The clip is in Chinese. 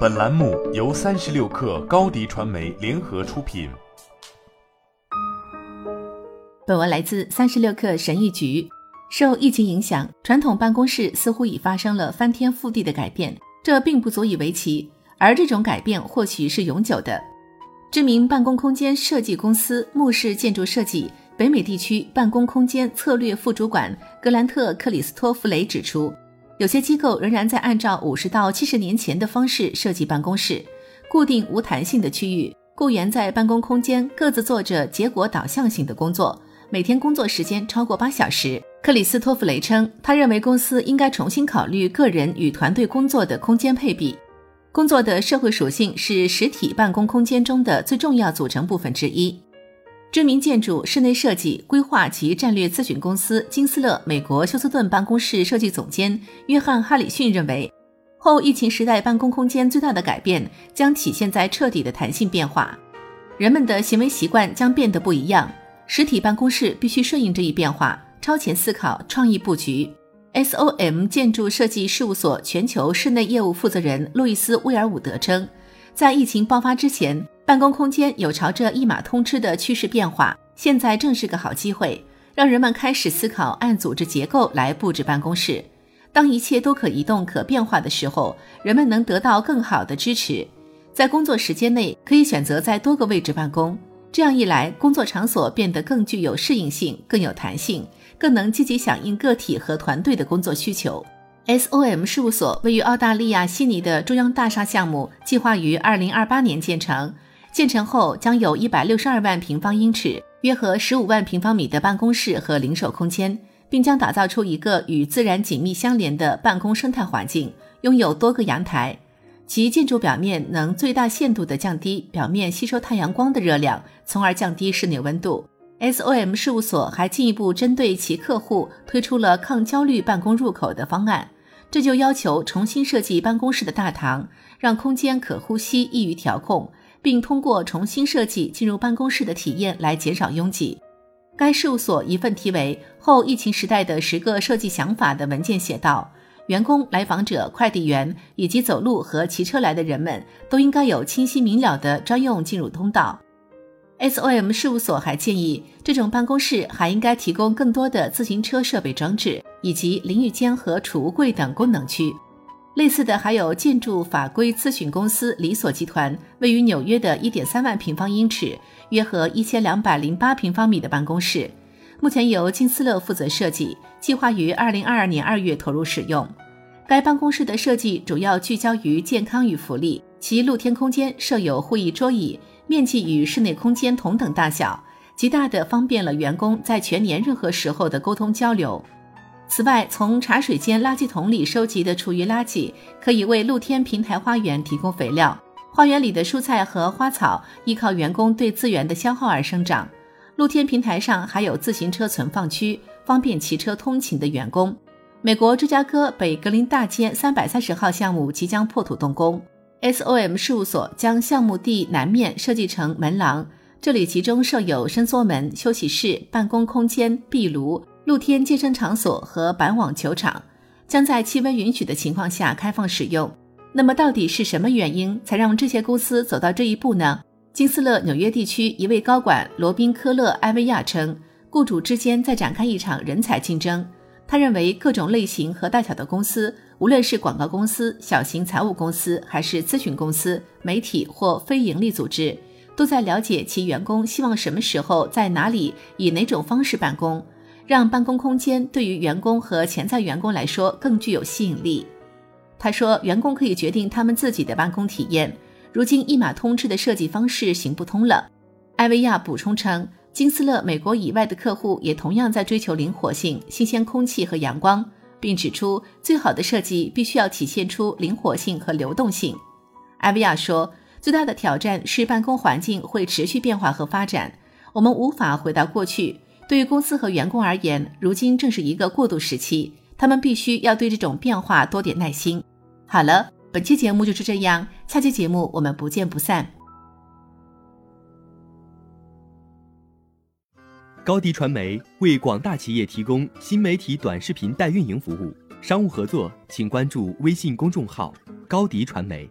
本栏目由三十六氪高低传媒联合出品。本文来自三十六氪神译局。受疫情影响，传统办公室似乎已发生了翻天覆地的改变，这并不足以为奇。而这种改变或许是永久的。知名办公空间设计公司慕氏建筑设计北美地区办公空间策略副主管格兰特·克里斯托弗雷指出，有些机构仍然在按照五十到七十年前的方式设计办公室，固定无弹性的区域，雇员在办公空间各自做着结果导向性的工作。每天工作时间超过八小时，克里斯托弗雷称，他认为公司应该重新考虑个人与团队工作的空间配比。工作的社会属性是实体办公空间中的最重要组成部分之一。知名建筑、室内设计、规划及战略咨询公司金斯勒美国休斯顿办公室设计总监约翰哈里逊认为，后疫情时代办公空间最大的改变将体现在彻底的弹性变化，人们的行为习惯将变得不一样。实体办公室必须顺应这一变化，超前思考、创意布局。SOM 建筑设计事务所全球室内业务负责人路易斯·威尔伍德称，在疫情爆发之前，办公空间有朝着一马通吃的趋势变化。现在正是个好机会，让人们开始思考按组织结构来布置办公室。当一切都可移动、可变化的时候，人们能得到更好的支持。在工作时间内，可以选择在多个位置办公。这样一来，工作场所变得更具有适应性、更有弹性、更能积极响应个体和团队的工作需求。SOM 事务所位于澳大利亚悉尼的中央大厦项目，计划于2028年建成。建成后将有一百六十二万平方英尺（约合十五万平方米）的办公室和零售空间，并将打造出一个与自然紧密相连的办公生态环境，拥有多个阳台。其建筑表面能最大限度地降低表面吸收太阳光的热量，从而降低室内温度。SOM 事务所还进一步针对其客户推出了抗焦虑办公入口的方案，这就要求重新设计办公室的大堂，让空间可呼吸、易于调控，并通过重新设计进入办公室的体验来减少拥挤。该事务所一份题为《后疫情时代的十个设计想法》的文件写道。员工、来访者、快递员以及走路和骑车来的人们都应该有清晰明了的专用进入通道。SOM 事务所还建议，这种办公室还应该提供更多的自行车设备装置，以及淋浴间和储物柜等功能区。类似的还有建筑法规咨询公司理所集团位于纽约的1.3万平方英尺（约合1208平方米）的办公室。目前由金斯勒负责设计，计划于二零二二年二月投入使用。该办公室的设计主要聚焦于健康与福利，其露天空间设有会议桌椅，面积与室内空间同等大小，极大的方便了员工在全年任何时候的沟通交流。此外，从茶水间垃圾桶里收集的厨余垃圾可以为露天平台花园提供肥料，花园里的蔬菜和花草依靠员工对资源的消耗而生长。露天平台上还有自行车存放区，方便骑车通勤的员工。美国芝加哥北格林大街三百三十号项目即将破土动工，SOM 事务所将项目地南面设计成门廊，这里集中设有伸缩门、休息室、办公空间、壁炉、露天健身场所和板网球场，将在气温允许的情况下开放使用。那么，到底是什么原因才让这些公司走到这一步呢？金斯勒纽约地区一位高管罗宾·科勒埃维亚称，雇主之间在展开一场人才竞争。他认为，各种类型和大小的公司，无论是广告公司、小型财务公司，还是咨询公司、媒体或非营利组织，都在了解其员工希望什么时候、在哪里、以哪种方式办公，让办公空间对于员工和潜在员工来说更具有吸引力。他说，员工可以决定他们自己的办公体验。如今一码通吃的设计方式行不通了，艾维亚补充称，金斯勒美国以外的客户也同样在追求灵活性、新鲜空气和阳光，并指出最好的设计必须要体现出灵活性和流动性。艾维亚说，最大的挑战是办公环境会持续变化和发展，我们无法回到过去。对于公司和员工而言，如今正是一个过渡时期，他们必须要对这种变化多点耐心。好了。本期节目就是这样，下期节目我们不见不散。高迪传媒为广大企业提供新媒体短视频代运营服务，商务合作请关注微信公众号高迪传媒。